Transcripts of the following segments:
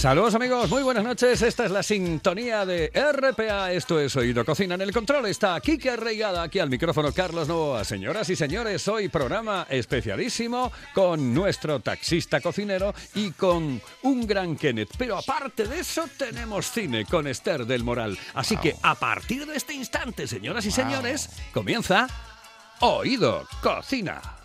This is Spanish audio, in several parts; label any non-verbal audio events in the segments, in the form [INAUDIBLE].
Saludos amigos, muy buenas noches. Esta es la sintonía de RPA. Esto es Oído Cocina. En el control está Kike Reigada, aquí al micrófono Carlos Novoa. Señoras y señores, hoy programa especialísimo con nuestro taxista cocinero y con un gran Kenneth. Pero aparte de eso, tenemos cine con Esther del Moral. Así que a partir de este instante, señoras y señores, comienza Oído Cocina.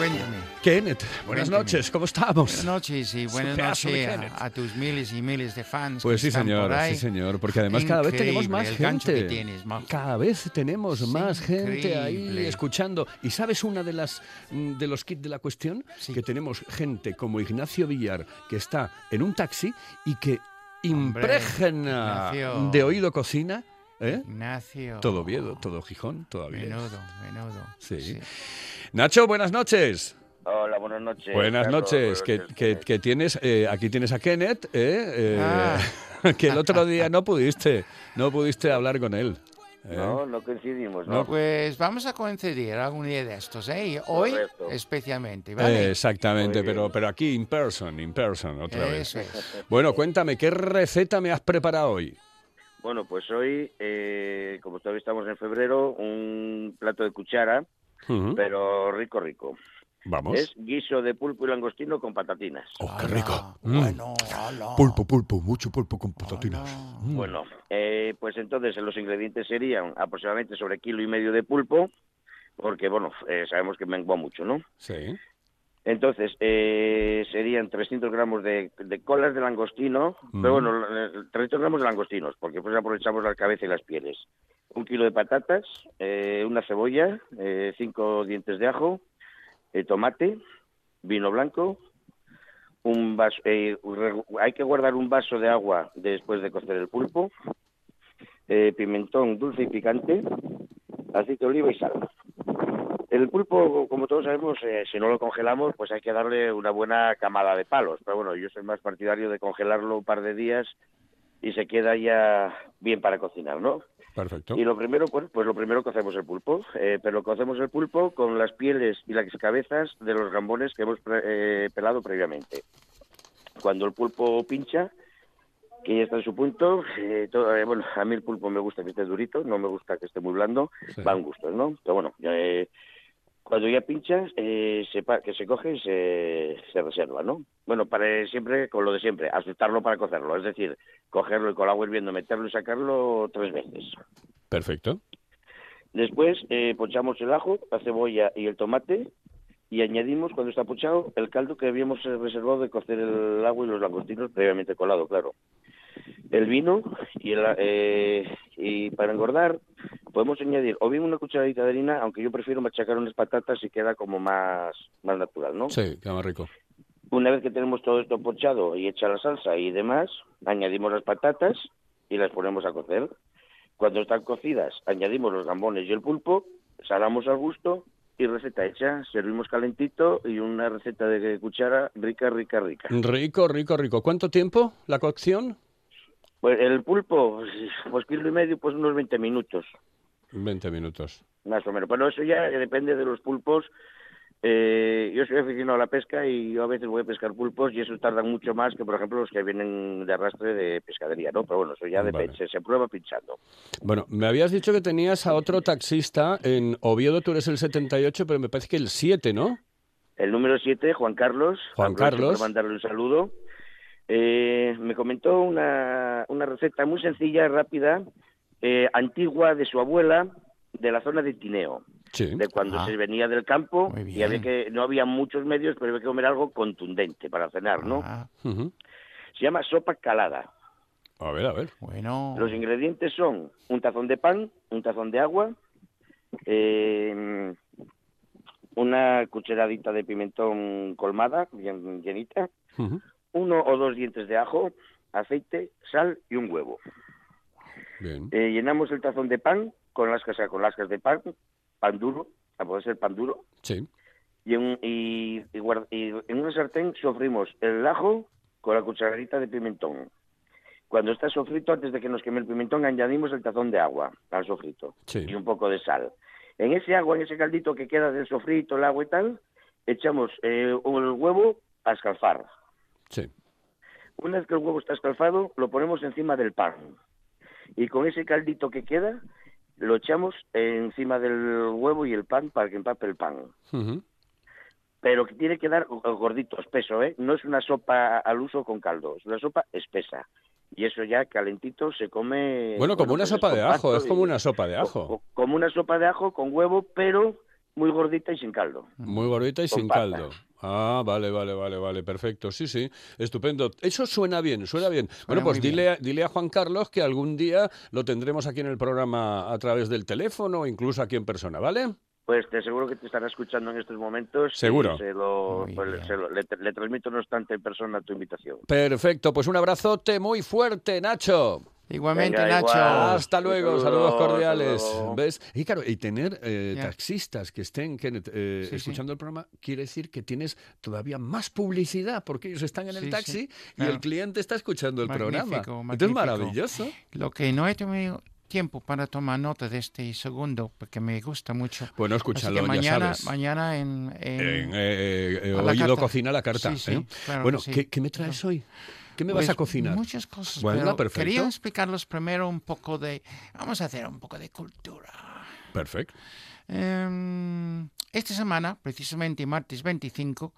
Cuéntame. Kenneth, buenas Cuéntame. noches, ¿cómo estamos? Buenas noches y buenas noches a, a tus miles y miles de fans. Pues que sí, están señor, por ahí. sí, señor, porque además cada vez tenemos más el gente. que tienes, Majo. Cada vez tenemos más gente ahí escuchando. ¿Y sabes una de las mm, de los kits de la cuestión? Sí. Que tenemos gente como Ignacio Villar que está en un taxi y que impregna de oído cocina, ¿eh? Ignacio. Todo Oviedo, todo Gijón, todavía. Menudo, menudo. Sí. Nacho, buenas noches. Hola, buenas noches. Buenas Carlos, noches. buenas Que, noches, que- tienes, eh, aquí tienes a Kenneth, ¿eh? Eh, Ah. [LAUGHS] que el otro día no pudiste, no pudiste hablar con él. ¿eh? No, no coincidimos, No, ¿no? Pues vamos a coincidir algún día de estos, ¿eh? Hoy Correcto. especialmente, Eh, exactamente, pero, pero aquí in person, in person, otra vez. Es. Bueno, cuéntame, ¿qué receta me has preparado hoy? Bueno, pues hoy, eh, como todavía estamos en febrero, un plato de cuchara, pero rico, rico. Vamos. Es guiso de pulpo y langostino con patatinas. Oh, qué rico. Mm. Bueno, ala. Pulpo, pulpo, mucho pulpo con patatinas. Mm. Bueno, eh, pues entonces los ingredientes serían aproximadamente sobre kilo y medio de pulpo, porque, bueno, eh, sabemos que mengua mucho, ¿no? Sí. Entonces, eh, serían 300 gramos de, de colas de langostino, pero bueno, eh, 300 gramos de langostinos, porque pues aprovechamos la cabeza y las pieles. Un kilo de patatas, eh, una cebolla, eh, cinco dientes de ajo, eh, tomate, vino blanco, un vaso, eh, hay que guardar un vaso de agua después de cocer el pulpo, eh, pimentón dulce y picante, aceite de oliva y sal. El pulpo, como todos sabemos, eh, si no lo congelamos, pues hay que darle una buena camada de palos. Pero bueno, yo soy más partidario de congelarlo un par de días y se queda ya bien para cocinar, ¿no? Perfecto. Y lo primero, pues, pues lo primero cocemos el pulpo, eh, pero cocemos el pulpo con las pieles y las cabezas de los gambones que hemos pre- eh, pelado previamente. Cuando el pulpo pincha, que ya está en su punto, eh, todo- eh, bueno, a mí el pulpo me gusta que esté durito, no me gusta que esté muy blando, Sí. van gustos, ¿no? Pero bueno, eh, cuando ya pinchas, eh, sepa que se coge y se, se reserva, ¿no? Bueno, para siempre con lo de siempre, asustarlo para cocerlo, es decir, cogerlo y con el agua hirviendo, meterlo y sacarlo tres veces. Perfecto. Después eh, pochamos el ajo, la cebolla y el tomate y añadimos, cuando está pochado, el caldo que habíamos reservado de cocer el agua y los langostinos previamente colado, claro. El vino y, el, eh, y para engordar podemos añadir o bien una cucharadita de harina, aunque yo prefiero machacar unas patatas y queda como más, más natural, ¿no? Sí, queda más rico. Una vez que tenemos todo esto pochado y hecha la salsa y demás, añadimos las patatas y las ponemos a cocer. Cuando están cocidas, añadimos los gambones y el pulpo, salamos al gusto y receta hecha. Servimos calentito y una receta de cuchara rica, rica, rica. Rico, rico, rico. ¿Cuánto tiempo la cocción? Pues el pulpo, pues, pues kilo y medio, pues unos 20 minutos, 20 minutos. más o menos. Pero eso ya depende de los pulpos. Eh, yo soy aficionado a la pesca y yo a veces voy a pescar pulpos y esos tardan mucho más que, por ejemplo, los que vienen de arrastre de pescadería, ¿no? Pero bueno, eso ya depende, Vale. se, se prueba pinchando. Bueno, me habías dicho que tenías a otro taxista en Oviedo, tú eres el 78, pero me parece que el 7, ¿no? El número 7, Juan Carlos. Juan Carlos. Para mandarle un saludo. Eh, me comentó una, una receta muy sencilla, rápida, eh, antigua de su abuela, de la zona de Tineo, Sí. de cuando Ah. se venía del campo y había que no había muchos medios, pero había que comer algo contundente para cenar, ¿no? Ah. Se llama sopa calada. A ver, a ver. bueno. Los ingredientes son un tazón de pan, un tazón de agua, eh, una cucharadita de pimentón colmada, bien llenita, Ujú. Uno o dos dientes de ajo, aceite, sal y un huevo. Bien. Eh, llenamos el tazón de pan con lascas, con lascas de pan, pan duro, a poder ser pan duro, Sí. y en, y, y guard- y en una sartén sofrimos el ajo con la cucharadita de pimentón. Cuando está sofrito, antes de que nos queme el pimentón, añadimos el tazón de agua al sofrito Sí. y un poco de sal. En ese agua, en ese caldito que queda del sofrito, el agua y tal, echamos eh, el huevo a escalfar. Sí. Una vez que el huevo está escalfado, lo ponemos encima del pan. Y con ese caldito que queda, lo echamos encima del huevo y el pan para que empape el pan. Pero que tiene que dar gordito, espeso, ¿eh? No es una sopa al uso con caldo, es una sopa espesa. Y eso ya calentito se come... Bueno, como una pues sopa de ajo, es como una sopa de ajo. co- Como una sopa de ajo con huevo, pero muy gordita y sin caldo. Muy gordita y Con sin caldo. Ah, vale, vale, vale, vale, perfecto. Sí, sí, estupendo. Eso suena bien, suena bien. bueno, pues bien. dile, a- dile a Juan Carlos que algún día lo tendremos aquí en el programa a través del teléfono o incluso aquí en persona, ¿vale? Pues te aseguro que te estará escuchando en estos momentos. Seguro. se lo- Muy pues, se lo- le, le transmito, no obstante, en persona tu invitación. Perfecto, pues un abrazote muy fuerte, Nacho. Igualmente, Venga, Nacho. igual. Hasta luego, saludos saludo, cordiales. luego. ¿Ves? Y claro, y tener eh, taxistas que estén Kenneth, eh, Sí, sí. escuchando el programa quiere decir que tienes todavía más publicidad porque ellos están en el Sí, sí, taxi y claro. el cliente está escuchando el programa. Magnífico, Entonces es magnífico. maravilloso. Lo que no he tenido tiempo para tomar nota de este segundo, porque me gusta mucho. Bueno, Así escúchalo, que mañana, ya sabes. mañana en, en- En, eh, eh, la Oído carta. Cocina la carta. Sí, sí, ¿eh? claro bueno, que sí. ¿qué, qué me traes hoy? ¿Qué me pues, vas a cocinar? Muchas cosas. Bueno, pero perfecto. Quería explicarlos primero un poco de. Vamos a hacer un poco de cultura. Perfecto. Em, esta semana, precisamente martes 25,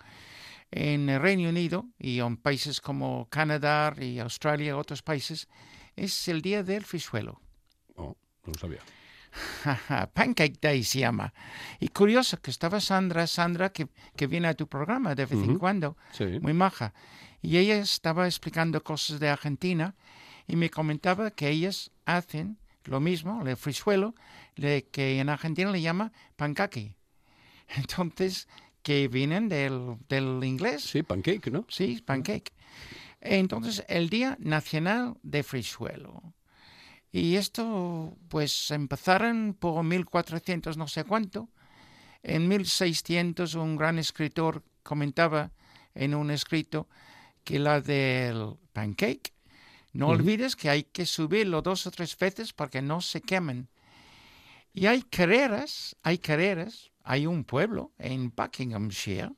en el Reino Unido y en países como Canadá y Australia, otros países, es el día del frisuelo. Oh, no lo sabía. Pancake Day se llama. Y curioso que estaba Sandra, Sandra que, que viene a tu programa de vez en Ujú. cuando, Sí. muy maja. Y ella estaba explicando cosas de Argentina y me comentaba que ellas hacen lo mismo, el frisuelo, le- que en Argentina le llama pancake. [LAUGHS] Entonces, que vienen del, del inglés. Sí, pancake, ¿no? Sí, pancake. Entonces, el Día Nacional de Frisuelo. Y esto, pues, empezaron por 1400 no sé cuánto. En 1600 un gran escritor comentaba en un escrito que la del pancake, no olvides que hay que subirlo dos o tres veces para que no se quemen. Y hay carreras, hay carreras, hay un pueblo en Buckinghamshire,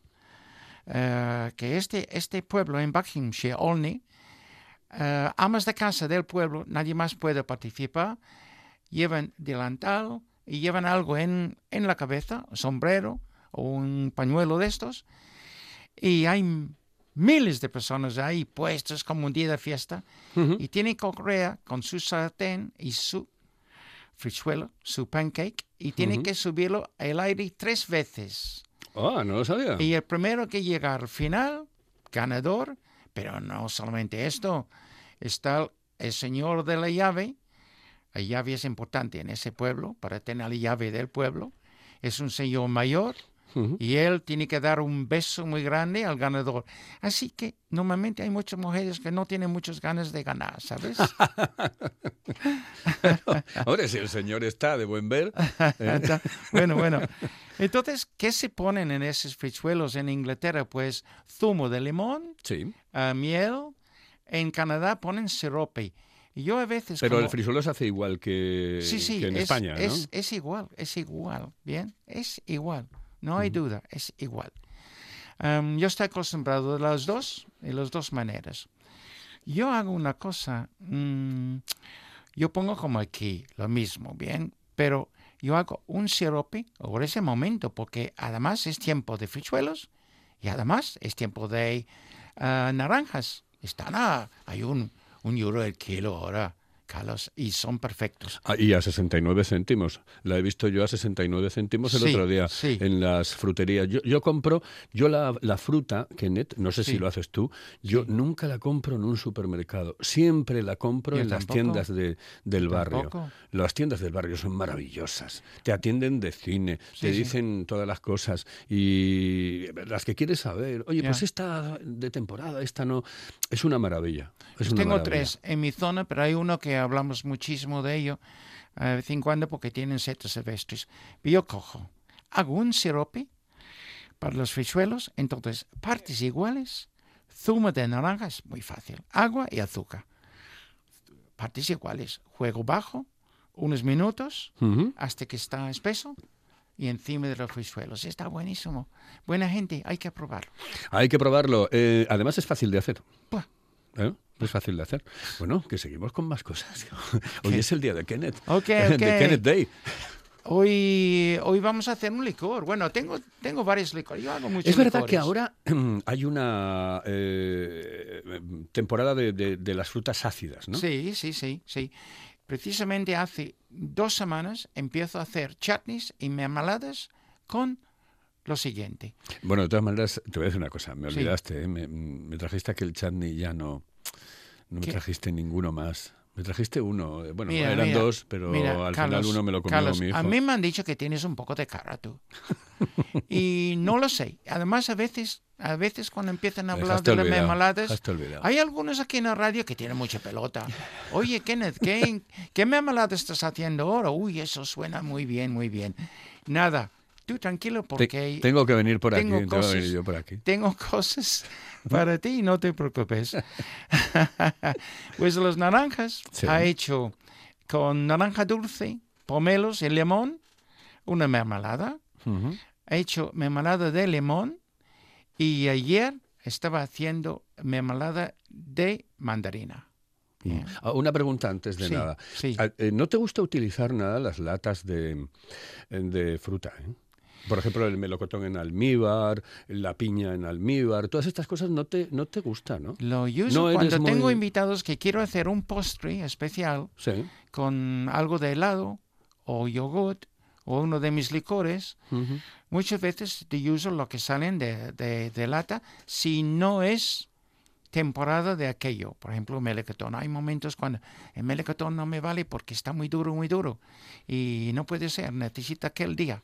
eh, que este, este pueblo en Buckinghamshire, Olney, eh, amas de casa del pueblo, nadie más puede participar, llevan delantal y llevan algo en, en la cabeza, sombrero o un pañuelo de estos, y hay miles de personas ahí puestos como un día de fiesta, Ujú. y tienen que correr con su sartén y su frichuelo, su pancake, y tienen Ujú. que subirlo al aire tres veces. Ah, no lo sabía. Y el primero que llega al final, ganador, pero no solamente esto, está el señor de la llave. La llave es importante en ese pueblo para tener la llave del pueblo. Es un señor mayor Y él tiene que dar un beso muy grande al ganador. Así que normalmente hay muchas mujeres que no tienen muchas ganas de ganar, ¿sabes? [LAUGHS] Ahora, si el señor está de buen ver. ¿eh? [LAUGHS] bueno, bueno. Entonces, ¿qué se ponen en esos frichuelos en Inglaterra? Pues zumo de limón, Sí, ah, miel. En Canadá ponen sirope. Yo a veces... pero como- el frisuelo se hace igual que, Sí, sí, que en es, España, ¿no? es, es igual, es igual, ¿bien? Es igual, no hay duda, es igual. Am, yo estoy acostumbrado a las dos, de las dos maneras. Yo hago una cosa, mm, yo pongo como aquí lo mismo, ¿bien? Pero yo hago un sirope por ese momento, porque además es tiempo de frichuelos y además es tiempo de ah, naranjas. Están a, hay un, un euro el kilo ahora, Carlos, y son perfectos. Ah, y a 69 céntimos. La he visto yo a 69 céntimos el Sí, otro día sí. en las fruterías. Yo, yo compro, yo la, la fruta, Kenneth, no sé si lo haces tú, yo nunca la compro en un supermercado. Siempre la compro Yo en las tiendas de, del barrio. tampoco. Las tiendas del barrio son maravillosas. Te atienden de cine, te dicen todas las cosas y las que quieres saber. Oye, pues esta de temporada, esta no. Es una maravilla. Es una Tengo maravilla. tres en mi zona, pero hay uno que hablamos muchísimo de ello eh, de vez en cuando porque tienen setas silvestres. Yo cojo, un sirope, para los frisuelos. Entonces, partes iguales, zumo de naranja es muy fácil, agua y azúcar. Partes iguales, juego bajo, unos minutos hasta que está espeso y encima de los frisuelos. Está buenísimo. Buena gente, hay que probarlo. Hay que probarlo. Eh, además es fácil de hacer. ¿Eh? Es fácil de hacer. Bueno, que seguimos con más cosas. [LAUGHS] Hoy ¿Qué? es el día de Kenneth. Ok, [LAUGHS] de. Kenneth Day. Hoy, hoy vamos a hacer un licor. Bueno, tengo, tengo varios licores. Yo hago muchos Es verdad licores. que ahora [CLEARS THROAT] hay una eh, temporada de, de- de las frutas ácidas, ¿no? Sí, sí, sí, sí. Precisamente hace dos semanas empiezo a hacer chutneys y mermeladas con lo siguiente. Bueno, de todas maneras, te voy a decir una cosa. Me Sí. olvidaste, ¿eh? me, me trajiste aquel chutney ya no. No me ¿Qué? trajiste ninguno más. Me trajiste uno. eh, Bueno, Mira, eran mira, dos, pero mira, al Carlos, final uno me lo comió Carlos, mi hijo. A mí me han dicho que tienes un poco de cara tú. [LAUGHS] y no lo sé. Además, a veces, a veces cuando empiezan a hablar de las olvidado, dejaste olvidado. hay algunos aquí en la radio que tienen mucha pelota. [LAUGHS] Oye, Kenneth, ¿qué, ¿qué mermelada estás haciendo ahora? Uy, eso suena muy bien, muy bien. Nada, tú tranquilo Te- porque tengo que venir por aquí. tengo Tengo que cosas- venir yo por aquí. tengo cosas [LAUGHS] para ti, no te preocupes. [LAUGHS] pues los naranjas Sí. ha hecho con naranja dulce, pomelos y limón una mermelada. Ha hecho mermelada de limón y ayer estaba haciendo mermelada de mandarina. Ah, Una pregunta antes de Sí, nada. sí. Ah, eh, ¿No te gusta utilizar nada las latas de, de fruta? eh? Por ejemplo, el melocotón en almíbar, la piña en almíbar, todas estas cosas no te, no te gustan, ¿no? Lo uso No cuando tengo muy- invitados que quiero hacer un postre especial Sí. con algo de helado o yogurt o uno de mis licores. Ujú. Muchas veces te uso lo que salen de, de- de lata si no es temporada de aquello. Por ejemplo, melocotón. Hay momentos cuando el melocotón no me vale porque está muy duro, muy duro. Y no puede ser, necesita aquel día.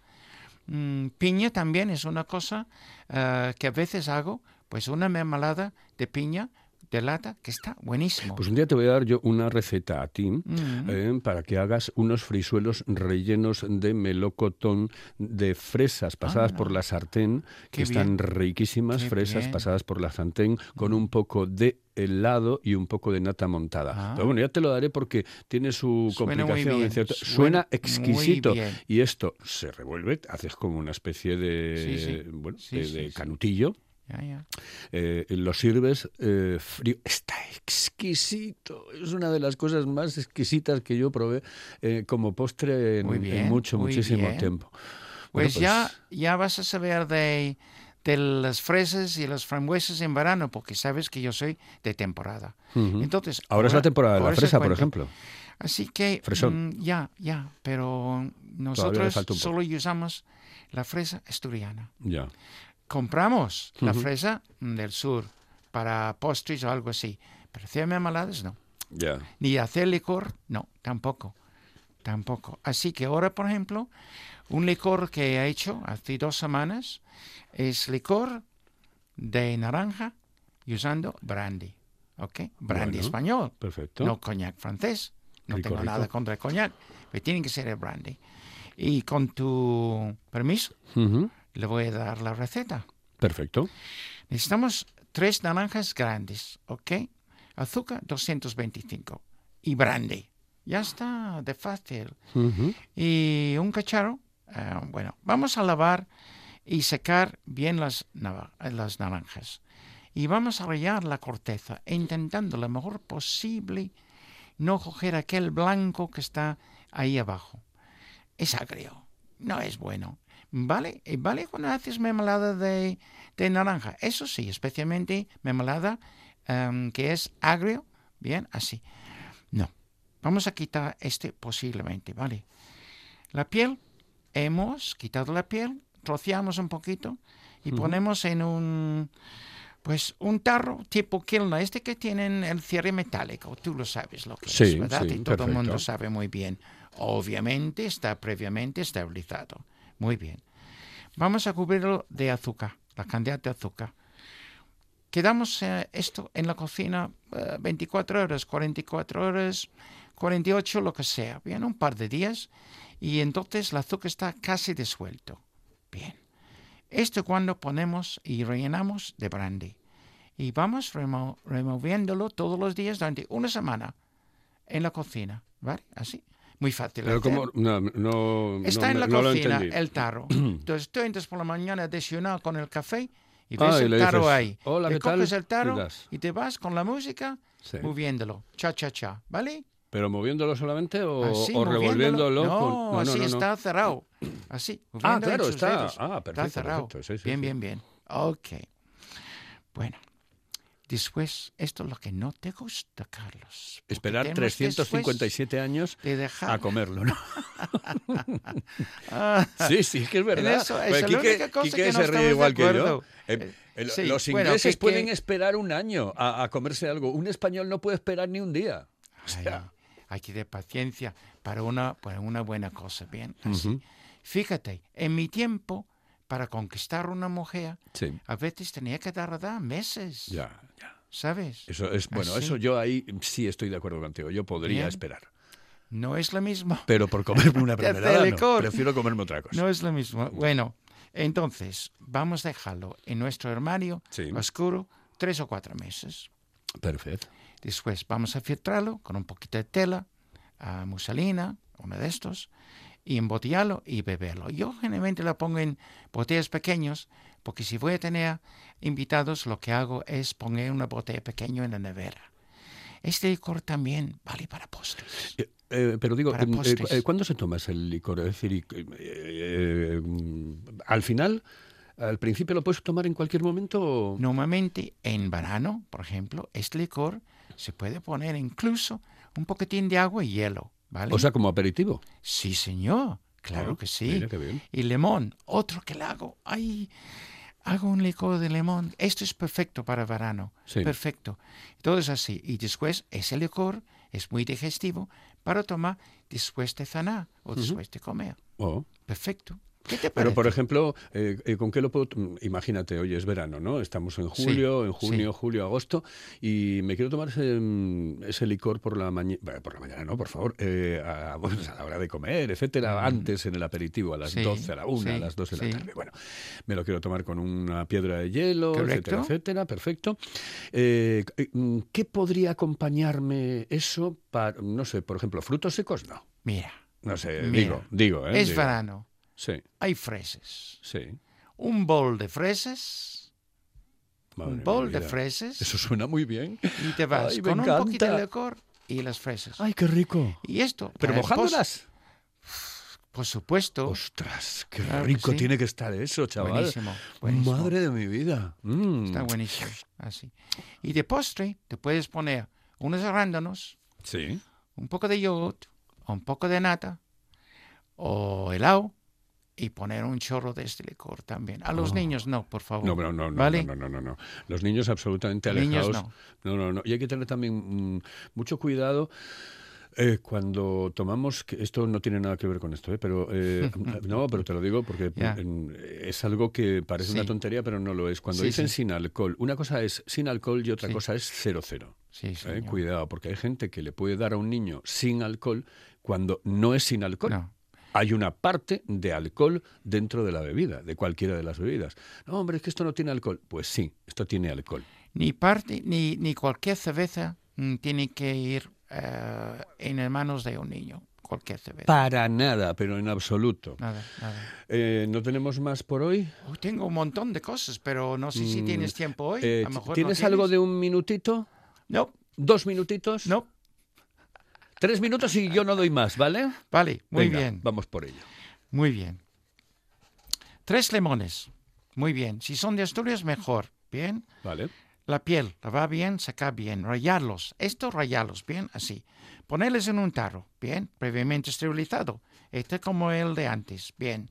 Mm, piña también es una cosa eh, que a veces hago, pues una mermelada de piña de lata que está buenísimo. Pues un día te voy a dar yo una receta a ti Mm. eh, para que hagas unos frisuelos rellenos de melocotón de fresas pasadas por la sartén, que están riquísimas, Qué fresas bien. pasadas por la sartén, con un poco de helado y un poco de nata montada. Ah. Pero bueno, ya te lo daré porque tiene su Suena complicación. en bien, cierto- suena exquisito. Y esto se revuelve, haces como una especie de, Sí, sí. bueno, Sí, de, canutillo. Ya, ya. Eh, lo sirves eh, frío. Está exquisito. Es una de las cosas más exquisitas que yo probé eh, como postre en, mucho, muchísimo bien. tiempo. Pues, Bueno, ya, ya vas a saber de, de las fresas y las frambuesas en verano, porque sabes que yo soy de temporada. Entonces, Ahora es la temporada de la fresa, por ejemplo. Así que, Fresón. mm, ya, ya, pero nosotros solo usamos la fresa asturiana. Ya. Compramos la Ujú. fresa mm, del sur para postres o algo así, pero hacer mermeladas no. Ya. Ni hacer licor, no, tampoco. Tampoco. Así que ahora, por ejemplo, un licor que he hecho hace dos semanas es licor de naranja y usando brandy. ¿Ok? Brandy Bueno, español, Perfecto. no coñac francés. No Rico, tengo nada rico. contra el coñac, pero tiene que ser el brandy. Y con tu permiso, Ujú. Le voy a dar la receta. Perfecto. Necesitamos tres naranjas grandes, ¿ok? Azúcar 225 y brandy. Ya está, de fácil. Y un cacharro. eh, bueno, vamos a lavar y secar bien las, las naranjas. Y vamos a rallar la corteza, intentando lo mejor posible no coger aquel blanco que está ahí abajo. Es agrio, no es bueno. ¿Vale? Y ¿Vale cuando haces mermelada de, de naranja? Eso sí, especialmente mermelada em, que es agrio. Bien, así. No. Vamos a quitar este posiblemente, ¿vale? La piel, hemos quitado la piel, troceamos un poquito y ponemos en un, pues un tarro tipo Kilna, este que tienen el cierre metálico, tú lo sabes lo que Sí, es, ¿verdad? sí, y todo el mundo sabe muy bien. Obviamente está previamente estabilizado. Muy bien. Vamos a cubrirlo de azúcar, la cantidad de azúcar. Quedamos eh, esto en la cocina eh, 24 horas, 44 horas, 48, lo que sea. Bien, un par de días. Y entonces el azúcar está casi disuelto. Bien. Esto cuando ponemos y rellenamos de brandy. Y vamos remo- removiéndolo todos los días durante una semana en la cocina, ¿vale? Así. Muy fácil. Pero como no, no, Está no en la no lo cocina el tarro. [CLEARS THROAT] Entonces tú entras por la mañana a desayunar con el café y ves Ah, y el tarro dices, ahí. "Hola, Le ¿qué tal?", coges el y tarro das. y te vas con la música Sí. moviéndolo. Cha, cha, cha. ¿Vale? Pero moviéndolo solamente o, Así, o revolviéndolo No, con- así no, no. está cerrado. Así. Ah, claro, está. Ah, perfecto, Está cerrado. perfecto, sí, sí, bien, bien, bien. Ok. Bueno. Después, esto es lo que no te gusta, Carlos. Esperar tenemos 357 años de dejar... a comerlo, ¿no? [LAUGHS] [LAUGHS] Ah, Sí, sí, que es verdad. eso, es la Quique- única cosa Quique que se ríe de igual que yo. Eh, Eh, sí, los bueno, ingleses que- pueden que- esperar un año a, a comerse algo. Un español no puede esperar ni un día. O sea, Ay, hay que tener paciencia para una, para una buena cosa, ¿bien? Así. Fíjate, en mi tiempo, para conquistar una mujer, sí, a veces tenía que tardar meses, ya, ya. ¿sabes? Eso es, bueno, Así. eso yo ahí sí estoy de acuerdo contigo. Yo podría Bien. esperar. No es lo mismo. Pero por comerme una [LAUGHS] mermelada, no. Prefiero comerme otra cosa. No es lo mismo. Bueno, entonces, vamos a dejarlo en nuestro armario Sí. oscuro tres o cuatro meses. Perfecto. Después vamos a filtrarlo con un poquito de tela, a muselina, uno de estos, y embotellarlo y beberlo. Yo generalmente lo pongo en botellas pequeñas, porque si voy a tener invitados, lo que hago es poner una botella pequeña en la nevera. Este licor también vale para postres. Eh, eh, pero digo, eh, eh, ¿cuándo se toma ese licor? Es decir, al final, al principio lo puedes tomar en cualquier momento. Normalmente en verano, por ejemplo, este licor se puede poner incluso un poquitín de agua y hielo, ¿vale? O sea, como aperitivo. sí, señor, claro Ah, que sí. Mira qué bien. Y limón, otro que le hago. Ay, hago un licor de limón. Esto es perfecto para verano. Sí. Perfecto. Todo es así. Y después ese licor es muy digestivo para tomar después de cenar o después de comer. Oh. Perfecto. ¿Qué te? Pero, por ejemplo, eh, eh, ¿con qué lo puedo...? mm, Imagínate, hoy es verano, ¿no? Estamos en Sí, julio, en junio, sí. julio, agosto, y me quiero tomar ese, mm, ese licor por la mañana... Por la mañana, no, por favor. eh, a, [LAUGHS] la hora de comer, etcétera. Antes, en el aperitivo, a las Mm. Sí, 12, a la 1, a las 2 de la tarde. Bueno, me lo quiero tomar con una piedra de hielo, etcétera, Correcto. etcétera. Perfecto. Eh, mm, ¿Qué podría acompañarme eso para, no sé, por ejemplo, frutos secos? No. Mira, No sé, Mira, digo, digo, ¿eh? es Digo. verano. Sí, Hay fresas. sí. Un bol de fresas. Madre un bol de vida. fresas. Eso suena muy bien. Y te vas Ay, con un poquito de licor y las fresas. Ay, qué rico. Y esto. Pero mojándolas. Por supuesto. Ostras, qué Claro que rico sí. tiene que estar eso, chaval. Buenísimo, buenísimo. Madre de mi vida. Mm. Está buenísimo. Así. Y de postre te puedes poner unos arándanos, Sí. un poco de yogurt, un poco de nata o helado y poner un chorro de este licor también. A los Oh. niños no, por favor. No, no, no, no, ¿Vale? no, no, no, no. Los niños absolutamente Niños alejados. no. no, no, no. Y hay que tener también mm, mucho cuidado. eh, cuando tomamos, esto no tiene nada que ver con esto, ¿eh? pero eh, [LAUGHS] no, pero te lo digo porque es algo que parece una tontería, pero no lo es. Cuando Sí, dicen sí. sin alcohol, una cosa es sin alcohol y otra cosa es cero cero. Eh. Cuidado, porque hay gente que le puede dar a un niño sin alcohol cuando no es sin alcohol. No. Hay una parte de alcohol dentro de la bebida, de cualquiera de las bebidas. No, hombre, es que esto no tiene alcohol. Pues sí, esto tiene alcohol. Ni parte, ni, ni cualquier cerveza mm, tiene que ir eh, en manos de un niño. Cualquier cerveza. Para nada, pero en absoluto. Nada, nada. Eh, ¿No tenemos más por hoy? Tengo un montón de cosas, pero no sé si Mm, tienes tiempo hoy. Eh, a no ¿Tienes algo tienes. de un minutito? No, ¿Dos minutitos? no. Tres minutos y yo no doy más, ¿vale? Vale, muy Venga, bien. Vamos por ello. Muy bien. Tres limones. Muy bien. Si son de Asturias, mejor. Bien. Vale. La piel, lavar bien, sacar bien, rayarlos. Esto rayarlos bien, así. Ponerles en un tarro, bien, previamente esterilizado. Este como el de antes, bien.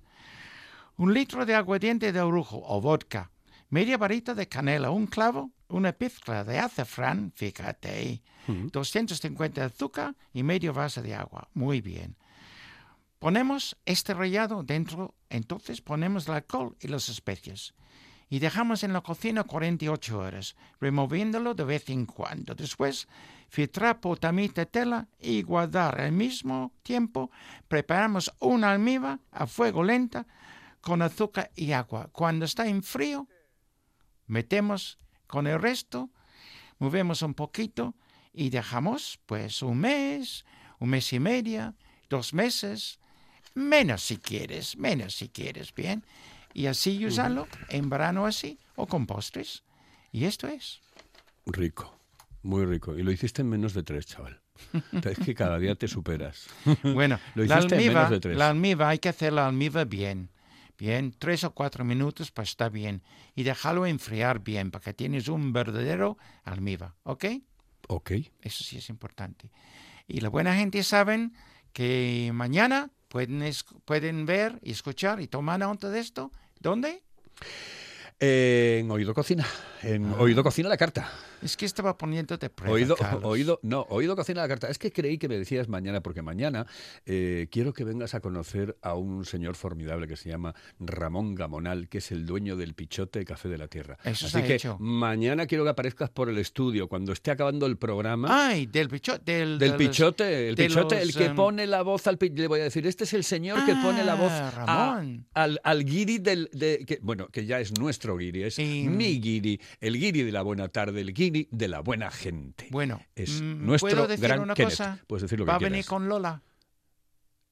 Un litro de aguardiente de orujo o vodka. Media varita de canela, un clavo, una pizca de azafrán, fíjate. 250 de azúcar y medio vaso de agua. Muy bien. Ponemos este rallado dentro, entonces ponemos el alcohol y las especias. Y dejamos en la cocina 48 horas, removiéndolo de vez en cuando. Después, filtrar por tamiz de tela y guardar al mismo tiempo. Preparamos una almíbar a fuego lenta con azúcar y agua. Cuando está en frío, metemos con el resto, movemos un poquito y dejamos pues un mes, un mes y media, dos meses, menos si quieres, menos si quieres, bien. Y así usarlo en verano así o con postres. Y esto es. Rico, muy rico. Y lo hiciste en menos de tres, chaval. [LAUGHS] Es que cada día te superas. Bueno, [LAUGHS] Lo la hiciste en almíbar, menos de tres. la almíbar hay que hacer la almíbar bien. Bien, tres o cuatro minutos pues está bien. Y dejarlo enfriar bien para que tienes un verdadero almíbar, ¿ok? Ok. Eso sí es importante. Y la buena gente saben que mañana pueden, pueden ver y escuchar y tomar nota de esto. ¿Dónde? En Oído Cocina. En Oído Cocina la carta. Es que estaba poniendo de prueba, Oído, Carlos. oído, no, oído cocina la carta. Es que creí que me decías mañana, porque mañana eh, quiero que vengas a conocer a un señor formidable que se llama Ramón Gamonal, que es el dueño del Pichote Café de la Tierra. Eso Así que hecho. mañana quiero que aparezcas por el estudio cuando esté acabando el programa. Ay, del pichote. Del, Del de los- pichote, el de pichote, el que em, pone la voz al le voy a decir, este es el señor que pone la voz Ah, a- Ramón. al, al guiri del de, que, bueno, que ya es nuestro guiri, es Y- mi guiri, el guiri de la buena tarde, el guiri de la buena gente. Bueno, es mm, nuestro ¿puedo decir gran una Kenneth. cosa? Puedes decir lo que ¿Va a quieras. venir con Lola?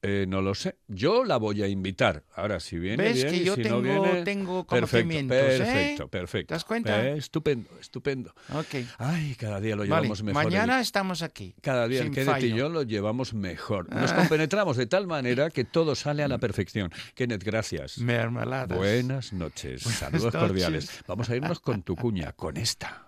Eh, no lo sé. Yo la voy a invitar. Ahora, si viene ¿Ves bien que y yo si tengo- no viene... tengo perfecto, conocimientos, ¿eh? perfecto, perfecto. ¿Te das cuenta? Eh, estupendo, estupendo. Ok. Ay, cada día lo Vale, llevamos mejor. el- mañana estamos aquí. Cada día el Kenneth y fallo. yo lo llevamos mejor. Nos Ah. compenetramos de tal manera [LAUGHS] que todo sale a la perfección. Kenneth, gracias. Mermeladas. Buenas noches. Saludos noches. cordiales. Vamos a irnos con tu cuña, con esta.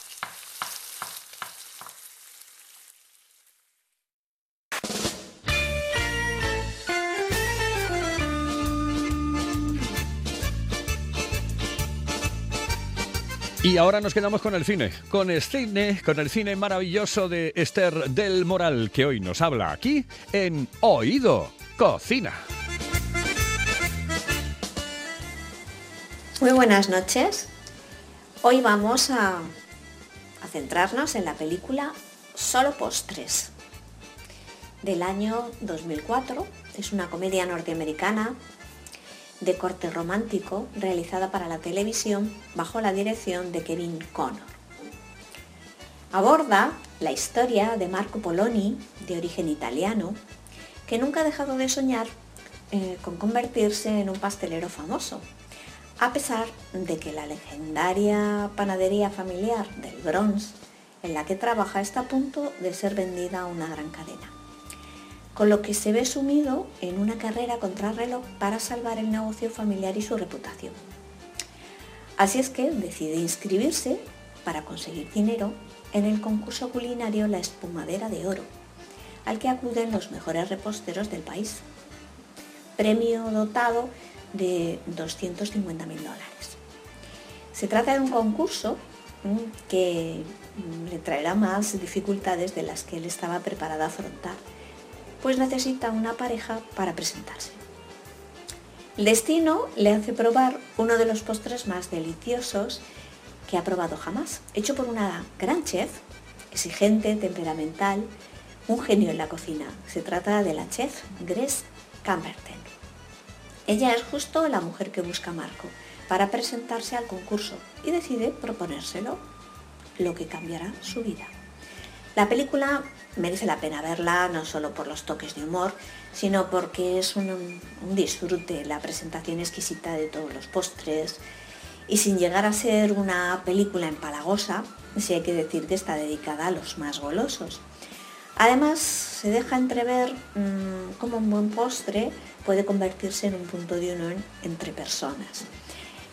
Y ahora nos quedamos con el cine, con el cine, con el cine maravilloso de Esther del Moral, que hoy nos habla aquí en Oído Cocina. Muy buenas noches. Hoy vamos a, a centrarnos en la película Solo Postres del año 2004. Es una comedia norteamericana de corte romántico realizada para la televisión bajo la dirección de Kevin Connor. Aborda la historia de Marco Poloni, de origen italiano, que nunca ha dejado de soñar eh, con convertirse en un pastelero famoso, a pesar de que la legendaria panadería familiar del Bronx en la que trabaja está a punto de ser vendida a una gran cadena. Con lo que se ve sumido en una carrera contra reloj para salvar el negocio familiar y su reputación. Así es que decide inscribirse para conseguir dinero en el concurso culinario La Espumadera de Oro, al que acuden los mejores reposteros del país. Premio dotado de 250 mil dólares. Se trata de un concurso mm, que le traerá más dificultades de las que él estaba preparado a afrontar, pues necesita una pareja para presentarse. El destino le hace probar uno de los postres más deliciosos que ha probado jamás, hecho por una gran chef, exigente, temperamental, un genio en la cocina. Se trata de la chef Grace Camberton. Ella es justo la mujer que busca Marco para presentarse al concurso y decide proponérselo, lo que cambiará su vida. La película merece la pena verla no solo por los toques de humor, sino porque es un, disfrute, la presentación exquisita de todos los postres y sin llegar a ser una película empalagosa, sí hay que decir que está dedicada a los más golosos. Además, se deja entrever mmm, cómo un buen postre puede convertirse en un punto de unión entre personas.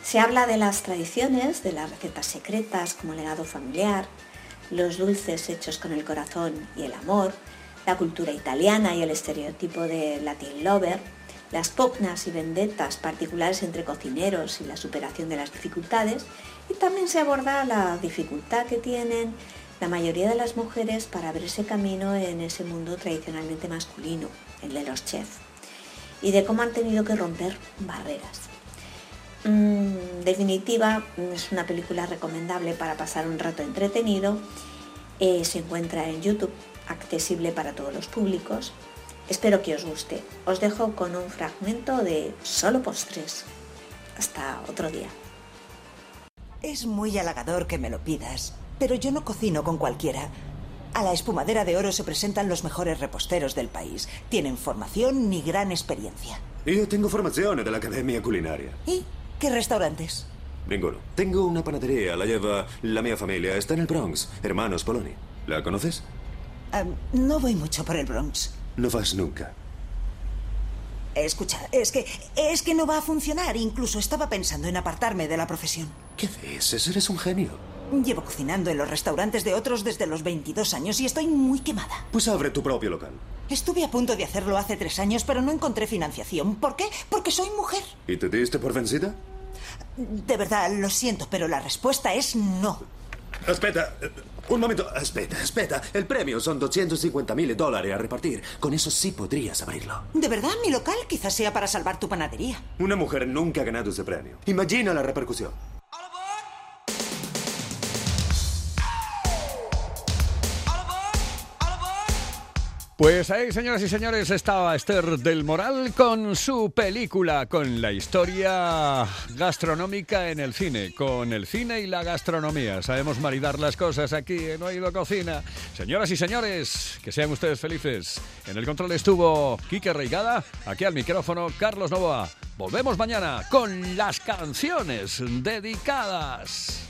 Se habla de las tradiciones, de las recetas secretas como legado familiar, los dulces hechos con el corazón y el amor, la cultura italiana y el estereotipo de Latin lover, las pugnas y vendetas particulares entre cocineros y la superación de las dificultades, y también se aborda la dificultad que tienen la mayoría de las mujeres para abrirse camino en ese mundo tradicionalmente masculino, el de los chefs, y de cómo han tenido que romper barreras. En mm, definitiva, es una película recomendable para pasar un rato entretenido. Eh, se encuentra en YouTube, accesible para todos los públicos. Espero que os guste. Os dejo con un fragmento de Solo Postres. Hasta otro día. Es muy halagador que me lo pidas, pero yo no cocino con cualquiera. A la espumadera de oro se presentan los mejores reposteros del país. Tienen formación ni gran experiencia. Yo tengo formación de la Academia Culinaria. ¿Y qué restaurantes? Ninguno. Tengo una panadería, la lleva la mía familia. Está en el Bronx, Hermanos Poloni. ¿La conoces? no voy mucho por el Bronx. No vas nunca. Escucha, es que es que no va a funcionar. Incluso estaba pensando en apartarme de la profesión. ¿Qué dices? Eres un genio. Llevo cocinando en los restaurantes de otros desde los 22 años y estoy muy quemada. Pues abre tu propio local. Estuve a punto de hacerlo hace tres años, pero no encontré financiación. ¿Por qué? Porque soy mujer. ¿Y te diste por vencida? De verdad, lo siento, pero la respuesta es no. Espera, un momento. Espera, espera. El premio son 250 mil dólares a repartir. Con eso sí podrías abrirlo. ¿De verdad? Mi local quizás sea para salvar tu panadería. Una mujer nunca ha ganado ese premio. Imagina la repercusión. Pues ahí, señoras y señores, estaba Esther del Moral con su película, con la historia gastronómica en el cine, con el cine y la gastronomía. Sabemos maridar las cosas aquí en Oído Cocina. Señoras y señores, que sean ustedes felices. En el control estuvo Quique Reigada, aquí al micrófono Carlos Novoa. Volvemos mañana con las canciones dedicadas.